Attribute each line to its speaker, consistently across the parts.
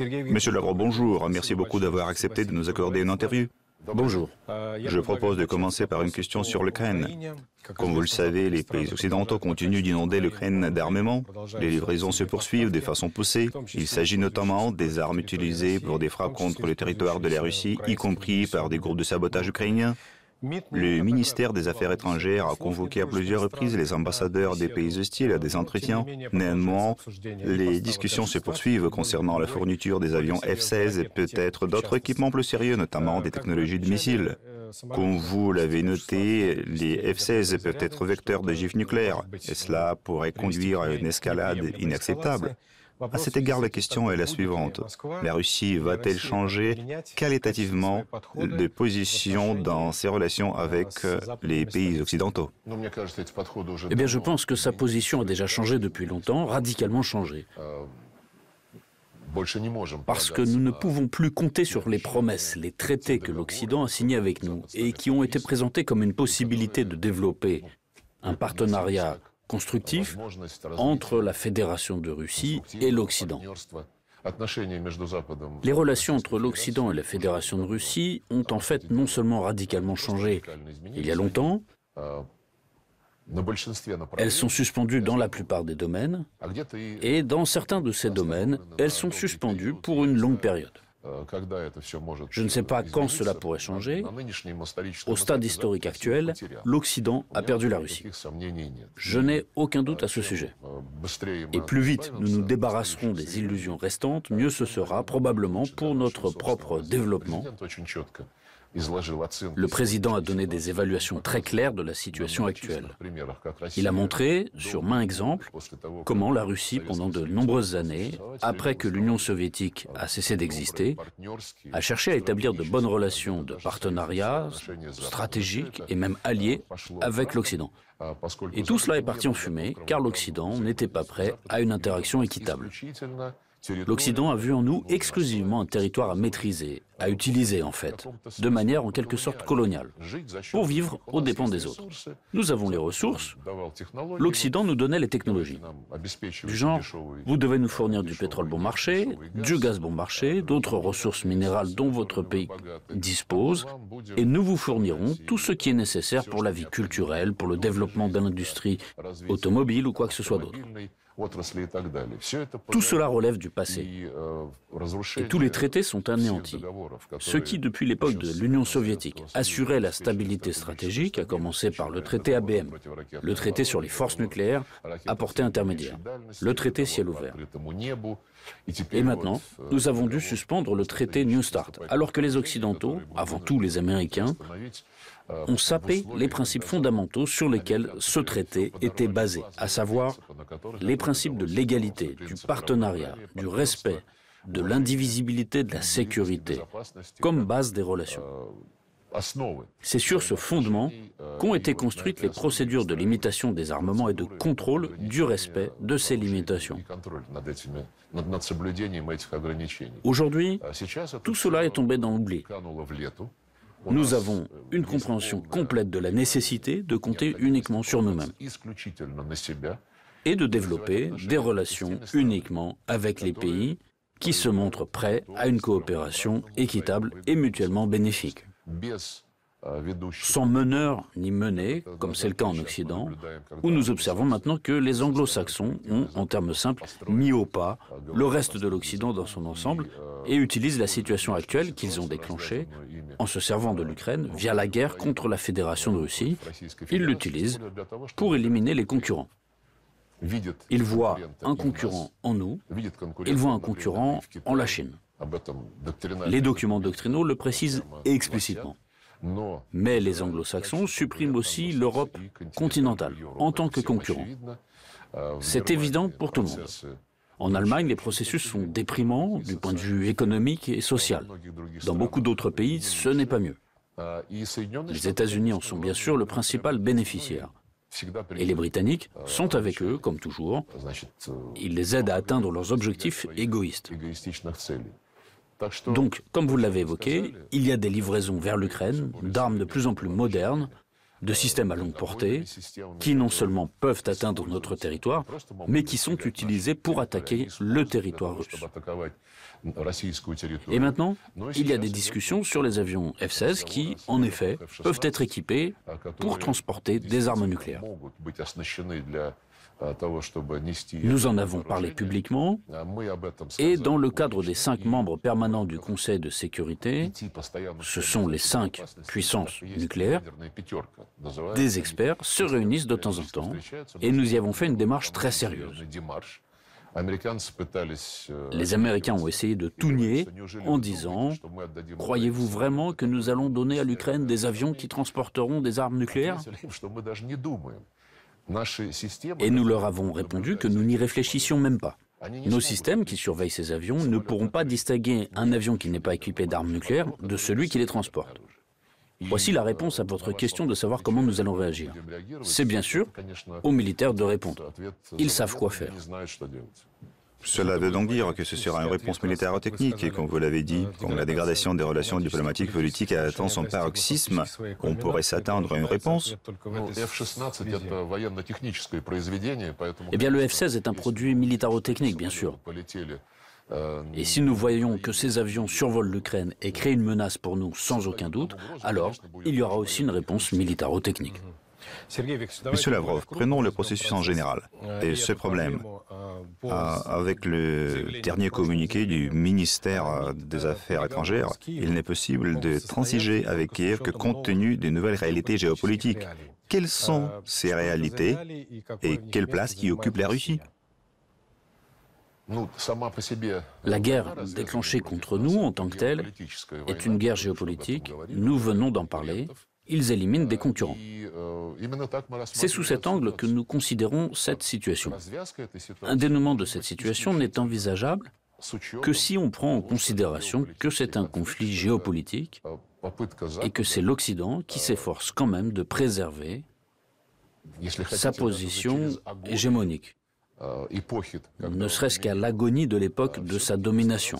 Speaker 1: Monsieur Lavrov, bonjour. Merci beaucoup d'avoir accepté de nous accorder une interview.
Speaker 2: Bonjour.
Speaker 1: Je propose de commencer par une question sur l'Ukraine. Comme vous le savez, les pays occidentaux continuent d'inonder l'Ukraine d'armements. Les livraisons se poursuivent de façon poussée. Il s'agit notamment des armes utilisées pour des frappes contre le territoire de la Russie, y compris par des groupes de sabotage ukrainiens. Le ministère des Affaires étrangères a convoqué à plusieurs reprises les ambassadeurs des pays hostiles à des entretiens. Néanmoins, les discussions se poursuivent concernant la fourniture des avions F-16 et peut-être d'autres équipements plus sérieux, notamment des technologies de missiles. Comme vous l'avez noté, les F-16 peuvent être vecteurs de gifs nucléaires et cela pourrait conduire à une escalade inacceptable. À cet égard, la question est la suivante. La Russie va-t-elle changer qualitativement de position dans ses relations avec euh, les pays occidentaux?
Speaker 2: Eh bien, je pense que sa position a déjà changé depuis longtemps, radicalement changé. Parce que nous ne pouvons plus compter sur les promesses, les traités que l'Occident a signés avec nous et qui ont été présentés comme une possibilité de développer un partenariat constructif entre la Fédération de Russie et l'Occident. Les relations entre l'Occident et la Fédération de Russie ont en fait non seulement radicalement changé il y a longtemps, elles sont suspendues dans la plupart des domaines, et dans certains de ces domaines, elles sont suspendues pour une longue période. Je ne sais pas quand cela pourrait changer. Au stade historique actuel, l'Occident a perdu la Russie. Je n'ai aucun doute à ce sujet. Et plus vite nous nous débarrasserons des illusions restantes, mieux ce sera probablement pour notre propre développement le président a donné des évaluations très claires de la situation actuelle. Il a montré, sur main exemple, comment la Russie, pendant de nombreuses années, après que l'Union soviétique a cessé d'exister, a cherché à établir de bonnes relations de partenariat stratégique et même alliés avec l'Occident. Et tout cela est parti en fumée car l'Occident n'était pas prêt à une interaction équitable. L'Occident a vu en nous exclusivement un territoire à maîtriser, à utiliser en fait, de manière en quelque sorte coloniale, pour vivre aux dépens des autres. Nous avons les ressources, l'Occident nous donnait les technologies. Du genre, vous devez nous fournir du pétrole bon marché, du gaz bon marché, d'autres ressources minérales dont votre pays dispose, et nous vous fournirons tout ce qui est nécessaire pour la vie culturelle, pour le développement de l'industrie automobile ou quoi que ce soit d'autre. Tout cela relève du passé. Et tous les traités sont anéantis. Ce qui, depuis l'époque de l'Union soviétique, assurait la stabilité stratégique, à commencer par le traité ABM, le traité sur les forces nucléaires à portée intermédiaire, le traité ciel ouvert. Et maintenant, nous avons dû suspendre le traité New Start, alors que les Occidentaux, avant tout les Américains, ont sapé les principes fondamentaux sur lesquels ce traité était basé, à savoir les principes de l'égalité, du partenariat, du respect, de l'indivisibilité de la sécurité, comme base des relations. C'est sur ce fondement qu'ont été construites les procédures de limitation des armements et de contrôle du respect de ces limitations. Aujourd'hui, tout cela est tombé dans l'oubli. Nous avons une compréhension complète de la nécessité de compter uniquement sur nous-mêmes et de développer des relations uniquement avec les pays qui se montrent prêts à une coopération équitable et mutuellement bénéfique. Sans meneur ni menée, comme c'est le cas en Occident, où nous observons maintenant que les anglo-saxons ont, en termes simples, mis au pas le reste de l'Occident dans son ensemble et utilisent la situation actuelle qu'ils ont déclenchée en se servant de l'Ukraine via la guerre contre la Fédération de Russie. Ils l'utilisent pour éliminer les concurrents. Ils voient un concurrent en nous, ils voient un concurrent en la Chine. Les documents doctrinaux le précisent explicitement. Mais les anglo-saxons suppriment aussi l'Europe continentale en tant que concurrent. C'est évident pour tout le monde. En Allemagne, les processus sont déprimants du point de vue économique et social. Dans beaucoup d'autres pays, ce n'est pas mieux. Les États-Unis en sont bien sûr le principal bénéficiaire. Et les Britanniques sont avec eux, comme toujours. Ils les aident à atteindre leurs objectifs égoïstes. Donc, comme vous l'avez évoqué, il y a des livraisons vers l'Ukraine d'armes de plus en plus modernes, de systèmes à longue portée qui non seulement peuvent atteindre notre territoire, mais qui sont utilisés pour attaquer le territoire russe. Et maintenant, il y a des discussions sur les avions F-16 qui, en effet, peuvent être équipés pour transporter des armes nucléaires. Nous en avons parlé publiquement et dans le cadre des cinq membres permanents du Conseil de sécurité, ce sont les cinq puissances nucléaires, des experts se réunissent de temps en temps et nous y avons fait une démarche très sérieuse. Les Américains ont essayé de tout nier en disant ⁇ Croyez-vous vraiment que nous allons donner à l'Ukraine des avions qui transporteront des armes nucléaires ?⁇ et nous leur avons répondu que nous n'y réfléchissions même pas. Nos systèmes qui surveillent ces avions ne pourront pas distinguer un avion qui n'est pas équipé d'armes nucléaires de celui qui les transporte. Voici la réponse à votre question de savoir comment nous allons réagir. C'est bien sûr aux militaires de répondre. Ils savent quoi faire.
Speaker 1: Cela veut donc dire que ce sera une réponse militaire technique et comme vous l'avez dit, quand la dégradation des relations diplomatiques politiques atteint son paroxysme, on pourrait s'attendre à une réponse.
Speaker 2: Eh bien, le F-16 est un produit militaro-technique, bien sûr. Et si nous voyons que ces avions survolent l'Ukraine et créent une menace pour nous sans aucun doute, alors il y aura aussi une réponse militaro-technique.
Speaker 1: Monsieur Lavrov, prenons le processus en général. Et ce problème, avec le dernier communiqué du ministère des Affaires étrangères, il n'est possible de transiger avec Kiev que compte tenu des nouvelles réalités géopolitiques. Quelles sont ces réalités et quelle place y occupe la Russie
Speaker 2: la guerre déclenchée contre nous en tant que telle est une guerre géopolitique. Nous venons d'en parler. Ils éliminent des concurrents. C'est sous cet angle que nous considérons cette situation. Un dénouement de cette situation n'est envisageable que si on prend en considération que c'est un conflit géopolitique et que c'est l'Occident qui s'efforce quand même de préserver sa position hégémonique, ne serait-ce qu'à l'agonie de l'époque de sa domination.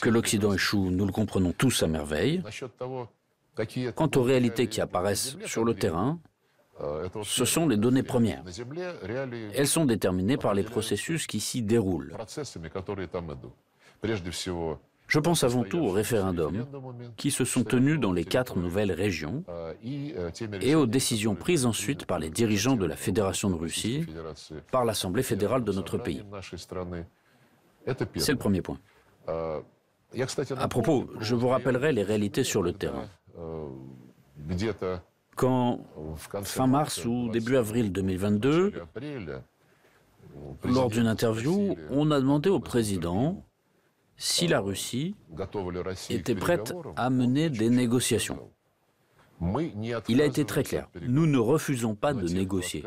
Speaker 2: Que l'Occident échoue, nous le comprenons tous à merveille. Quant aux réalités qui apparaissent sur le terrain, ce sont les données premières. Elles sont déterminées par les processus qui s'y déroulent. Je pense avant tout aux référendums qui se sont tenus dans les quatre nouvelles régions et aux décisions prises ensuite par les dirigeants de la Fédération de Russie, par l'Assemblée fédérale de notre pays. C'est le premier point. À propos, je vous rappellerai les réalités sur le terrain. Quand, fin mars ou début avril 2022, lors d'une interview, on a demandé au président si la Russie était prête à mener des négociations. Il a été très clair. Nous ne refusons pas de négocier.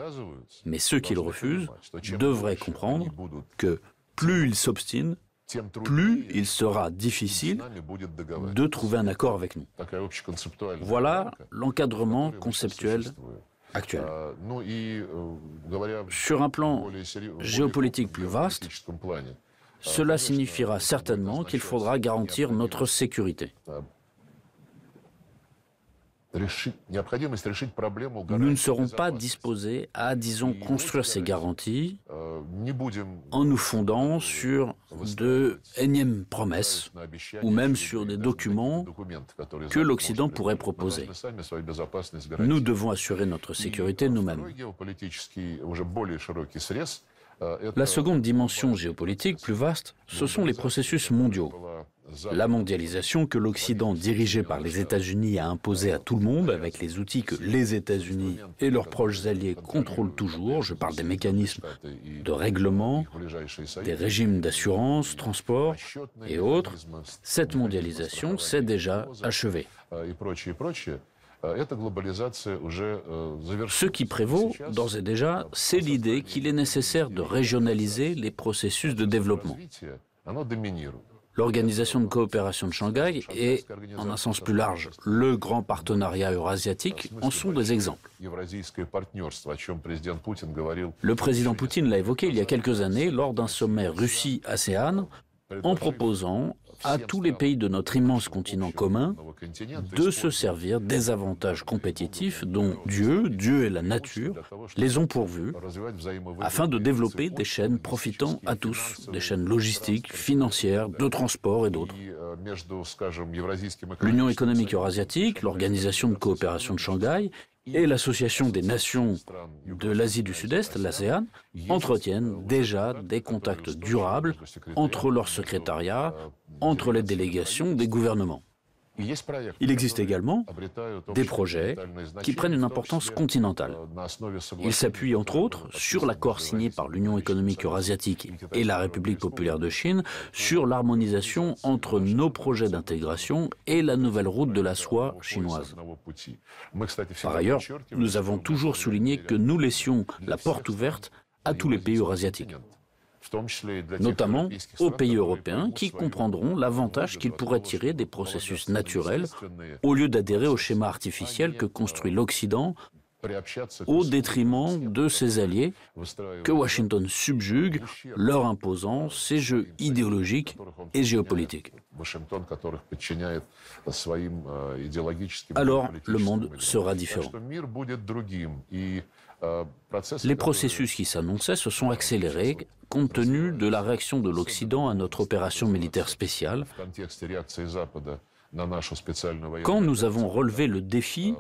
Speaker 2: Mais ceux qui le refusent devraient comprendre que plus il s'obstine, plus il sera difficile de trouver un accord avec nous. Voilà l'encadrement conceptuel actuel. Sur un plan géopolitique plus vaste, cela signifiera certainement qu'il faudra garantir notre sécurité. Nous ne serons pas disposés à, disons, construire ces garanties en nous fondant sur de énièmes promesses ou même sur des documents que l'Occident pourrait proposer. Nous devons assurer notre sécurité nous-mêmes. La seconde dimension géopolitique plus vaste, ce sont les processus mondiaux. La mondialisation que l'Occident, dirigé par les États-Unis, a imposée à tout le monde avec les outils que les États-Unis et leurs proches alliés contrôlent toujours. Je parle des mécanismes de règlement, des régimes d'assurance, transport et autres. Cette mondialisation s'est déjà achevée. Ce qui prévaut, d'ores et déjà, c'est l'idée qu'il est nécessaire de régionaliser les processus de développement. L'Organisation de coopération de Shanghai et, en un sens plus large, le grand partenariat eurasiatique en sont des exemples. Le président Poutine l'a évoqué il y a quelques années lors d'un sommet Russie-ASEAN en proposant à tous les pays de notre immense continent commun de se servir des avantages compétitifs dont Dieu, Dieu et la nature les ont pourvus afin de développer des chaînes profitant à tous, des chaînes logistiques, financières, de transport et d'autres. L'Union économique eurasiatique, l'Organisation de coopération de Shanghai et l'Association des nations de l'Asie du Sud-Est, l'ASEAN, entretiennent déjà des contacts durables entre leurs secrétariats, entre les délégations des gouvernements. Il existe également des projets qui prennent une importance continentale. Ils s'appuient entre autres sur l'accord signé par l'Union économique eurasiatique et la République populaire de Chine sur l'harmonisation entre nos projets d'intégration et la nouvelle route de la soie chinoise. Par ailleurs, nous avons toujours souligné que nous laissions la porte ouverte à tous les pays eurasiatiques notamment aux pays européens qui comprendront l'avantage qu'ils pourraient tirer des processus naturels au lieu d'adhérer au schéma artificiel que construit l'Occident au détriment de ses alliés que Washington subjugue, leur imposant ses jeux idéologiques et géopolitiques. Alors le monde sera différent. Les processus qui s'annonçaient se sont accélérés compte tenu de la réaction de l'Occident à notre opération militaire spéciale. Quand nous avons relevé le défi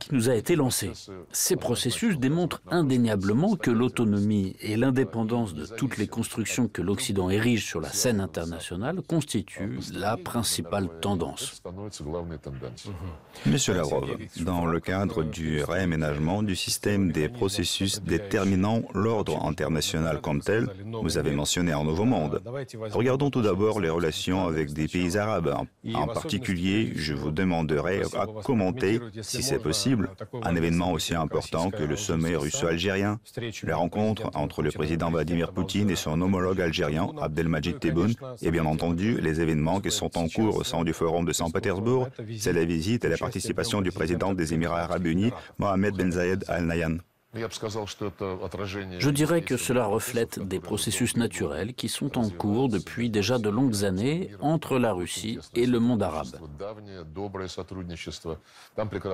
Speaker 2: qui nous a été lancé. Ces processus démontrent indéniablement que l'autonomie et l'indépendance de toutes les constructions que l'Occident érige sur la scène internationale constituent la principale tendance.
Speaker 1: Monsieur Lavrov, dans le cadre du réaménagement du système des processus déterminant l'ordre international comme tel, vous avez mentionné un nouveau monde. Regardons tout d'abord les relations avec des pays arabes. En particulier, je vous demanderai à commenter si c'est possible, un événement aussi important que le sommet russo-algérien, la rencontre entre le président Vladimir Poutine et son homologue algérien Abdelmajid Tebboune, et bien entendu les événements qui sont en cours au sein du Forum de Saint-Pétersbourg, c'est la visite et la participation du président des Émirats arabes unis, Mohamed Ben Zayed Al Nahyan.
Speaker 2: Je dirais que cela reflète des processus naturels qui sont en cours depuis déjà de longues années entre la Russie et le monde arabe.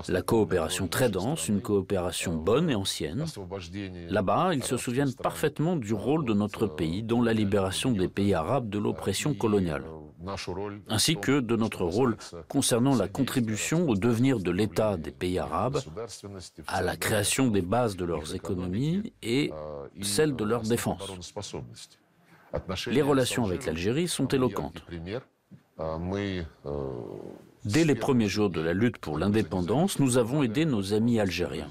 Speaker 2: La coopération très dense, une coopération bonne et ancienne. Là-bas, ils se souviennent parfaitement du rôle de notre pays dans la libération des pays arabes de l'oppression coloniale ainsi que de notre rôle concernant la contribution au devenir de l'État des pays arabes, à la création des bases de leurs économies et celle de leur défense. Les relations avec l'Algérie sont éloquentes. Dès les premiers jours de la lutte pour l'indépendance, nous avons aidé nos amis algériens.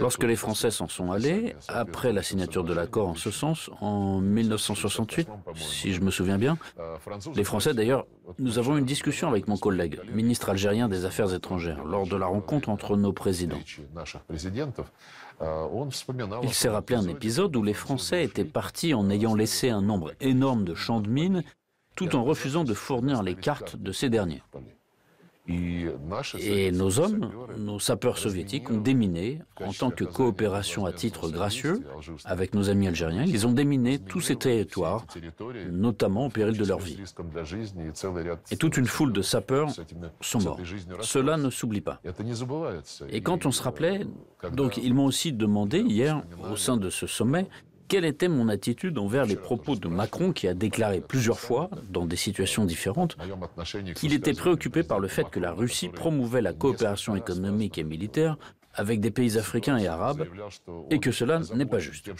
Speaker 2: Lorsque les Français s'en sont allés, après la signature de l'accord en ce sens, en 1968, si je me souviens bien, les Français d'ailleurs, nous avons eu une discussion avec mon collègue, ministre algérien des Affaires étrangères, lors de la rencontre entre nos présidents. Il s'est rappelé un épisode où les Français étaient partis en ayant laissé un nombre énorme de champs de mines, tout en refusant de fournir les cartes de ces derniers. Et nos hommes, nos sapeurs soviétiques, ont déminé, en tant que coopération à titre gracieux, avec nos amis algériens, ils ont déminé tous ces territoires, notamment au péril de leur vie. Et toute une foule de sapeurs sont morts. Cela ne s'oublie pas. Et quand on se rappelait, donc ils m'ont aussi demandé hier, au sein de ce sommet, quelle était mon attitude envers les propos de Macron qui a déclaré plusieurs fois, dans des situations différentes, qu'il était préoccupé par le fait que la Russie promouvait la coopération économique et militaire avec des pays africains et arabes, et que cela n'est pas juste.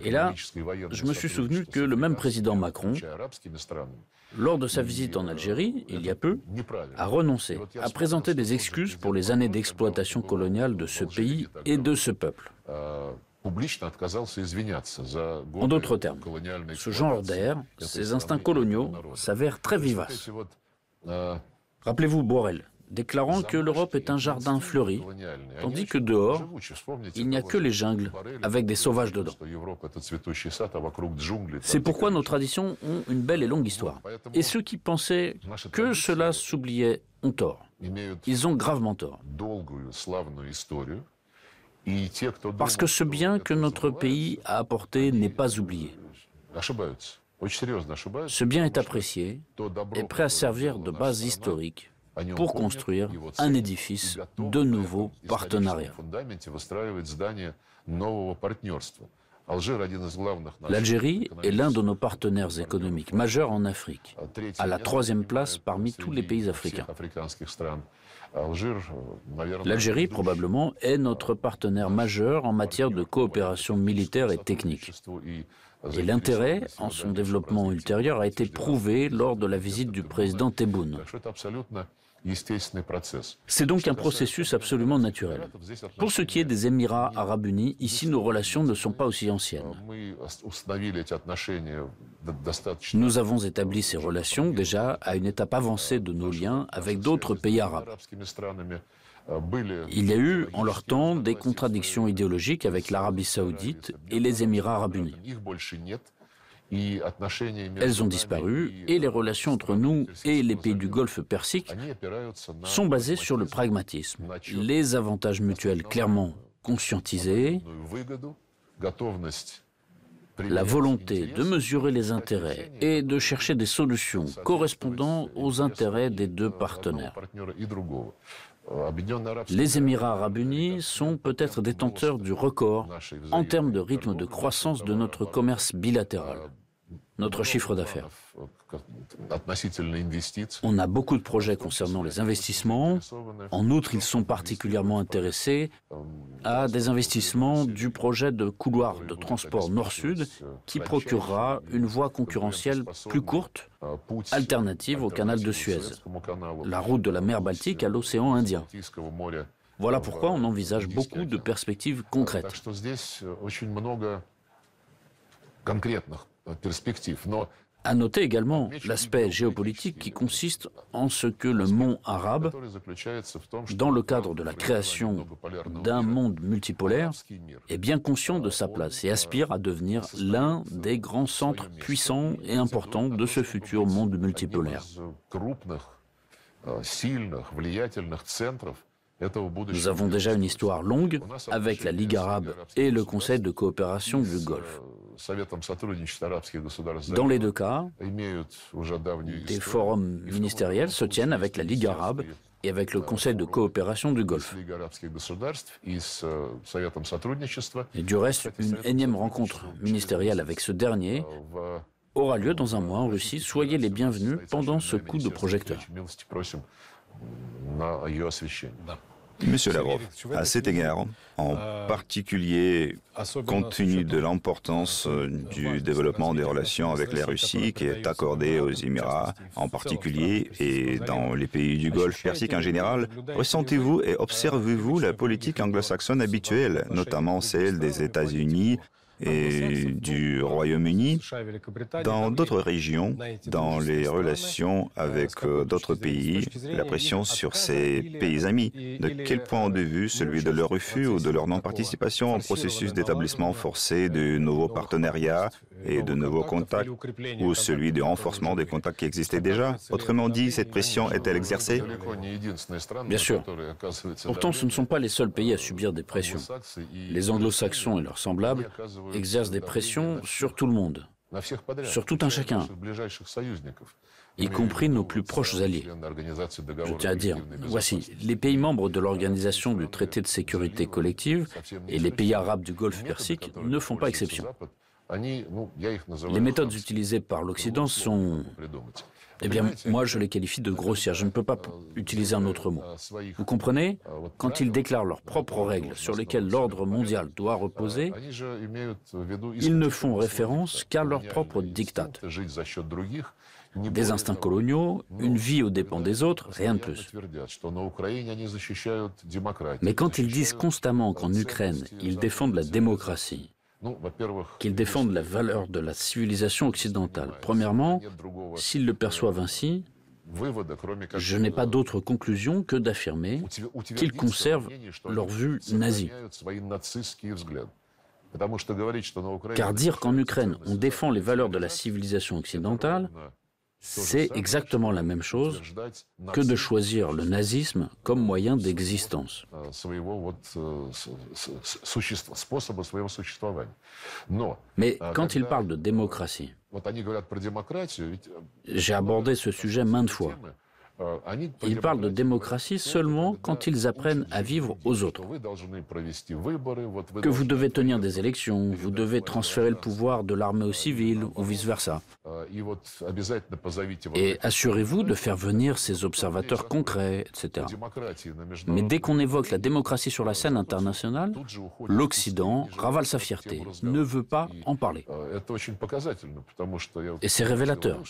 Speaker 2: Et là, je me suis souvenu que le même président Macron, lors de sa visite en Algérie, il y a peu, a renoncé à présenter des excuses pour les années d'exploitation coloniale de ce pays et de ce peuple. En d'autres termes, ce genre d'air, ces instincts coloniaux s'avèrent très vivaces. Rappelez-vous Borel, déclarant que l'Europe est un jardin fleuri, tandis que dehors, il n'y a que les jungles, avec des sauvages dedans. C'est pourquoi nos traditions ont une belle et longue histoire. Et ceux qui pensaient que cela s'oubliait ont tort. Ils ont gravement tort. Parce que ce bien que notre pays a apporté n'est pas oublié. Ce bien est apprécié et prêt à servir de base historique pour construire un édifice de nouveaux partenariats. L'Algérie est l'un de nos partenaires économiques majeurs en Afrique, à la troisième place parmi tous les pays africains. L'Algérie, probablement, est notre partenaire majeur en matière de coopération militaire et technique. Et l'intérêt en son développement ultérieur a été prouvé lors de la visite du président Tebboune. C'est donc un processus absolument naturel. Pour ce qui est des Émirats arabes unis, ici nos relations ne sont pas aussi anciennes. Nous avons établi ces relations déjà à une étape avancée de nos liens avec d'autres pays arabes. Il y a eu, en leur temps, des contradictions idéologiques avec l'Arabie saoudite et les Émirats arabes unis. Elles ont disparu et les relations entre nous et les pays du Golfe Persique sont basées sur le pragmatisme, les avantages mutuels clairement conscientisés, la volonté de mesurer les intérêts et de chercher des solutions correspondant aux intérêts des deux partenaires. Les Émirats arabes unis sont peut-être détenteurs du record en termes de rythme de croissance de notre commerce bilatéral notre chiffre d'affaires. On a beaucoup de projets concernant les investissements. En outre, ils sont particulièrement intéressés à des investissements du projet de couloir de transport nord-sud qui procurera une voie concurrentielle plus courte, alternative au canal de Suez, la route de la mer Baltique à l'océan Indien. Voilà pourquoi on envisage beaucoup de perspectives concrètes. À noter également l'aspect géopolitique qui consiste en ce que le monde arabe, dans le cadre de la création d'un monde multipolaire, est bien conscient de sa place et aspire à devenir l'un des grands centres puissants et importants de ce futur monde multipolaire. Nous avons déjà une histoire longue avec la Ligue arabe et le Conseil de coopération du Golfe. Dans les deux cas, des forums ministériels se tiennent avec la Ligue arabe et avec le Conseil de coopération du Golfe. Et du reste, une énième rencontre ministérielle avec ce dernier aura lieu dans un mois en Russie. Soyez les bienvenus pendant ce coup de projecteur.
Speaker 1: Monsieur Lavrov, à cet égard, en particulier compte tenu de l'importance euh, du développement des relations avec la Russie qui est accordée aux Émirats en particulier et dans les pays du Golfe Persique en général, ressentez-vous et observez-vous la politique anglo-saxonne habituelle, notamment celle des États-Unis et du Royaume-Uni, dans d'autres régions, dans les relations avec euh, d'autres pays, la pression sur ces pays amis. De quel point de vue celui de leur refus ou de leur non-participation au processus d'établissement forcé de nouveaux partenariats et de nouveaux contacts, ou celui de renforcement des contacts qui existaient déjà Autrement dit, cette pression est-elle exercée?
Speaker 2: Bien sûr. Pourtant, ce ne sont pas les seuls pays à subir des pressions. Les anglo-saxons et leurs semblables exercent des pressions sur tout le monde, sur tout un chacun, y compris nos plus proches alliés. Je tiens à dire, voici, les pays membres de l'Organisation du traité de sécurité collective et les pays arabes du Golfe Persique ne font pas exception. Les méthodes utilisées par l'Occident sont... Eh bien, moi, je les qualifie de grossières. Je ne peux pas utiliser un autre mot. Vous comprenez Quand ils déclarent leurs propres règles sur lesquelles l'ordre mondial doit reposer, ils ne font référence qu'à leurs propres dictats. Des instincts coloniaux, une vie aux dépens des autres, rien de plus. Mais quand ils disent constamment qu'en Ukraine, ils défendent la démocratie, qu'ils défendent la valeur de la civilisation occidentale. Premièrement, s'ils le perçoivent ainsi, je n'ai pas d'autre conclusion que d'affirmer qu'ils conservent leur vue nazie. Car dire qu'en Ukraine on défend les valeurs de la civilisation occidentale, c'est exactement la même chose que de choisir le nazisme comme moyen d'existence. Mais quand il parle de démocratie, j'ai abordé ce sujet maintes fois. Ils parlent de démocratie seulement quand ils apprennent à vivre aux autres. Que vous devez tenir des élections, vous devez transférer le pouvoir de l'armée au civil ou vice-versa. Et assurez-vous de faire venir ces observateurs concrets, etc. Mais dès qu'on évoque la démocratie sur la scène internationale, l'Occident ravale sa fierté, ne veut pas en parler. Et c'est révélateur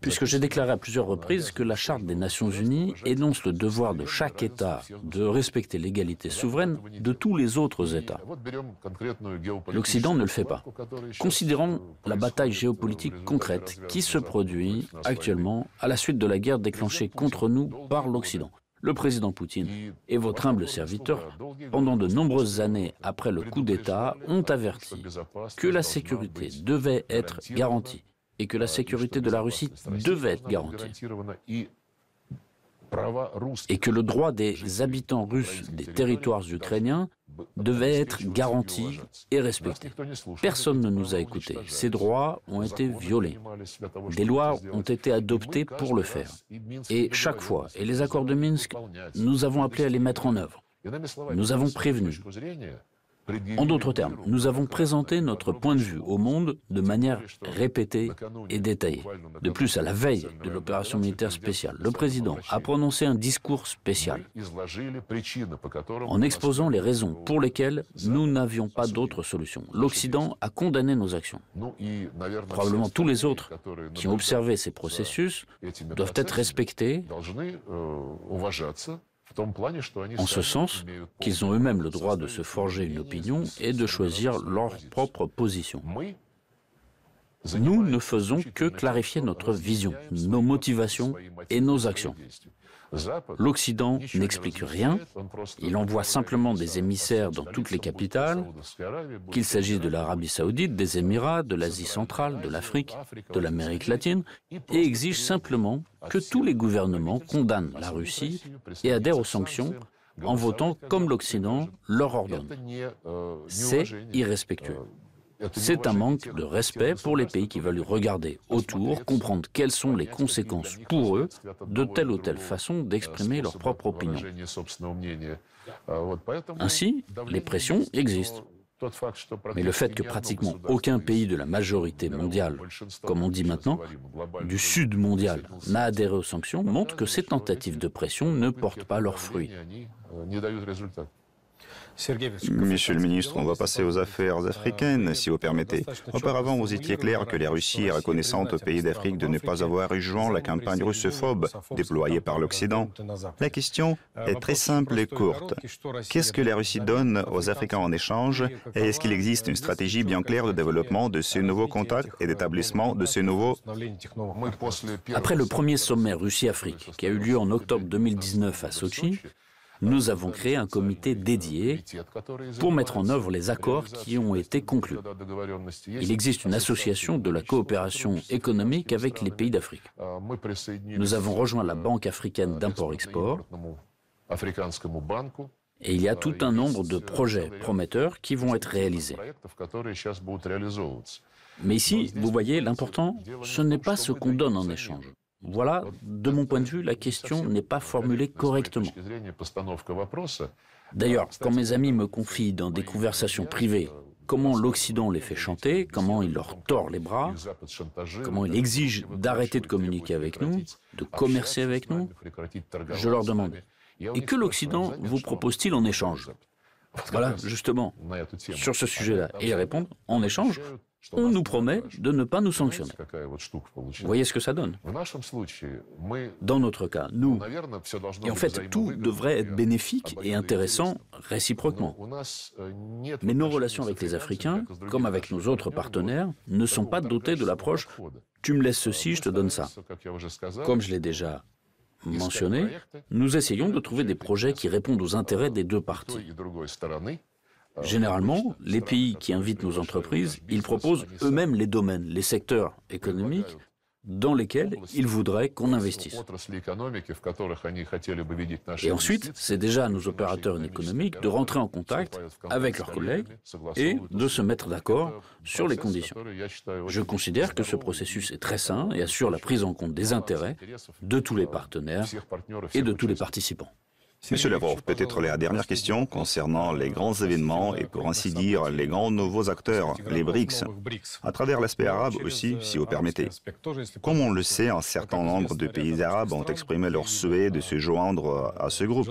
Speaker 2: puisque j'ai déclaré à plusieurs reprises que la Charte des Nations Unies énonce le devoir de chaque État de respecter l'égalité souveraine de tous les autres États. L'Occident ne le fait pas. Considérons la bataille géopolitique concrète qui se produit actuellement à la suite de la guerre déclenchée contre nous par l'Occident. Le président Poutine et votre humble serviteur, pendant de nombreuses années après le coup d'État, ont averti que la sécurité devait être garantie et que la sécurité de la Russie devait être garantie et que le droit des habitants russes des territoires ukrainiens devait être garanti et respecté. Personne ne nous a écoutés. Ces droits ont été violés. Des lois ont été adoptées pour le faire. Et chaque fois, et les accords de Minsk, nous avons appelé à les mettre en œuvre. Nous avons prévenu. En d'autres termes, nous avons présenté notre point de vue au monde de manière répétée et détaillée. De plus, à la veille de l'opération militaire spéciale, le président a prononcé un discours spécial en exposant les raisons pour lesquelles nous n'avions pas d'autre solution. L'Occident a condamné nos actions. Probablement tous les autres qui ont observé ces processus doivent être respectés en ce sens qu'ils ont eux-mêmes le droit de se forger une opinion et de choisir leur propre position. Nous ne faisons que clarifier notre vision, nos motivations et nos actions. L'Occident n'explique rien, il envoie simplement des émissaires dans toutes les capitales, qu'il s'agisse de l'Arabie saoudite, des Émirats, de l'Asie centrale, de l'Afrique, de l'Amérique latine, et exige simplement que tous les gouvernements condamnent la Russie et adhèrent aux sanctions en votant comme l'Occident leur ordonne. C'est irrespectueux. C'est un manque de respect pour les pays qui veulent regarder autour, comprendre quelles sont les conséquences pour eux de telle ou telle façon d'exprimer leur propre opinion. Ainsi, les pressions existent. Mais le fait que pratiquement aucun pays de la majorité mondiale, comme on dit maintenant, du sud mondial, n'a adhéré aux sanctions montre que ces tentatives de pression ne portent pas leurs fruits.
Speaker 1: Monsieur le ministre, on va passer aux affaires africaines, si vous permettez. Auparavant, vous étiez clair que la Russie est reconnaissante aux pays d'Afrique de ne pas avoir rejoint la campagne russophobe déployée par l'Occident. La question est très simple et courte. Qu'est-ce que la Russie donne aux Africains en échange et est-ce qu'il existe une stratégie bien claire de développement de ces nouveaux contacts et d'établissement de ces nouveaux...
Speaker 2: Après le premier sommet Russie-Afrique qui a eu lieu en octobre 2019 à Sochi, nous avons créé un comité dédié pour mettre en œuvre les accords qui ont été conclus. Il existe une association de la coopération économique avec les pays d'Afrique. Nous avons rejoint la Banque africaine d'import-export et il y a tout un nombre de projets prometteurs qui vont être réalisés. Mais ici, vous voyez, l'important, ce n'est pas ce qu'on donne en échange. Voilà, de mon point de vue, la question n'est pas formulée correctement. D'ailleurs, quand mes amis me confient dans des conversations privées comment l'Occident les fait chanter, comment il leur tord les bras, comment il exige d'arrêter de communiquer avec nous, de commercer avec nous, je leur demande, et que l'Occident vous propose-t-il en échange? Voilà, justement, sur ce sujet-là. Et ils répondent, en échange, on nous promet de ne pas nous sanctionner. Vous voyez ce que ça donne? Dans notre cas, nous, et en fait tout devrait être bénéfique et intéressant réciproquement. Mais nos relations avec les Africains, comme avec nos autres partenaires, ne sont pas dotées de l'approche tu me laisses ceci, je te donne ça. Comme je l'ai déjà mentionné, nous essayons de trouver des projets qui répondent aux intérêts des deux parties. Généralement, les pays qui invitent nos entreprises, ils proposent eux-mêmes les domaines, les secteurs économiques dans lesquels ils voudraient qu'on investisse. Et ensuite, c'est déjà à nos opérateurs économiques de rentrer en contact avec leurs collègues et de se mettre d'accord sur les conditions. Je considère que ce processus est très sain et assure la prise en compte des intérêts de tous les partenaires et de tous les participants.
Speaker 1: Monsieur Lavrov, peut-être la dernière question concernant les grands événements et pour ainsi dire les grands nouveaux acteurs, les BRICS, à travers l'aspect arabe aussi, si vous permettez. Comme on le sait, un certain nombre de pays arabes ont exprimé leur souhait de se joindre à ce groupe.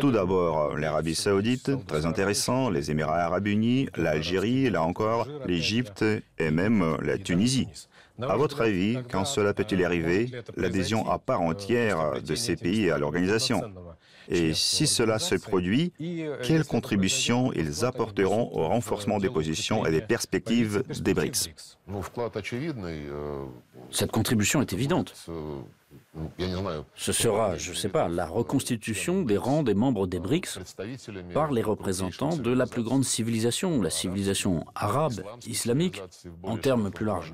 Speaker 1: Tout d'abord, l'Arabie saoudite, très intéressant, les Émirats arabes unis, l'Algérie, là encore, l'Égypte et même la Tunisie. À votre avis, quand cela peut-il arriver, l'adhésion à part entière de ces pays à l'organisation? Et si cela se produit, quelle contribution ils apporteront au renforcement des positions et des perspectives des BRICS
Speaker 2: Cette contribution est évidente. Ce sera, je ne sais pas, la reconstitution des rangs des membres des BRICS par les représentants de la plus grande civilisation, la civilisation arabe, islamique, en termes plus larges.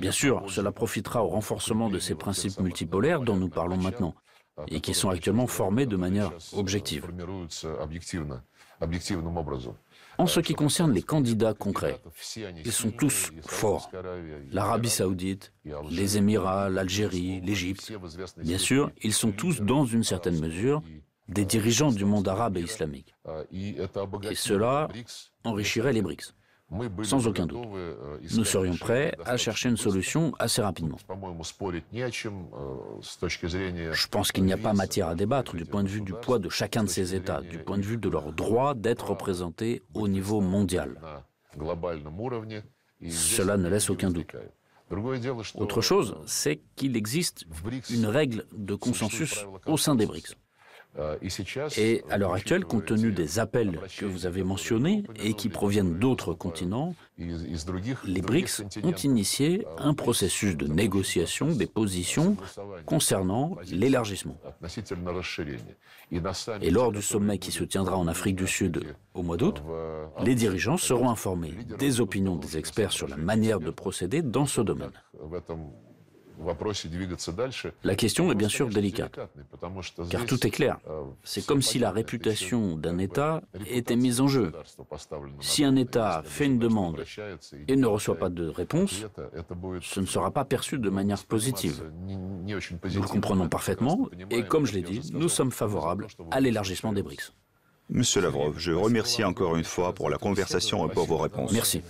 Speaker 2: Bien sûr, cela profitera au renforcement de ces principes multipolaires dont nous parlons maintenant et qui sont actuellement formés de manière objective. En ce qui concerne les candidats concrets, ils sont tous forts. L'Arabie saoudite, les Émirats, l'Algérie, l'Égypte. Bien sûr, ils sont tous, dans une certaine mesure, des dirigeants du monde arabe et islamique. Et cela enrichirait les BRICS. Sans aucun doute. Nous serions prêts à chercher une solution assez rapidement. Je pense qu'il n'y a pas matière à débattre du point de vue du poids de chacun de ces États, du point de vue de leur droit d'être représentés au niveau mondial. Cela ne laisse aucun doute. Autre chose, c'est qu'il existe une règle de consensus au sein des BRICS. Et à l'heure actuelle, compte tenu des appels que vous avez mentionnés et qui proviennent d'autres continents, les BRICS ont initié un processus de négociation des positions concernant l'élargissement. Et lors du sommet qui se tiendra en Afrique du Sud au mois d'août, les dirigeants seront informés des opinions des experts sur la manière de procéder dans ce domaine. La question est bien sûr délicate, car tout est clair. C'est comme si la réputation d'un État était mise en jeu. Si un État fait une demande et ne reçoit pas de réponse, ce ne sera pas perçu de manière positive. Nous le comprenons parfaitement, et comme je l'ai dit, nous sommes favorables à l'élargissement des BRICS.
Speaker 1: Monsieur Lavrov, je remercie encore une fois pour la conversation et pour vos réponses.
Speaker 2: Merci.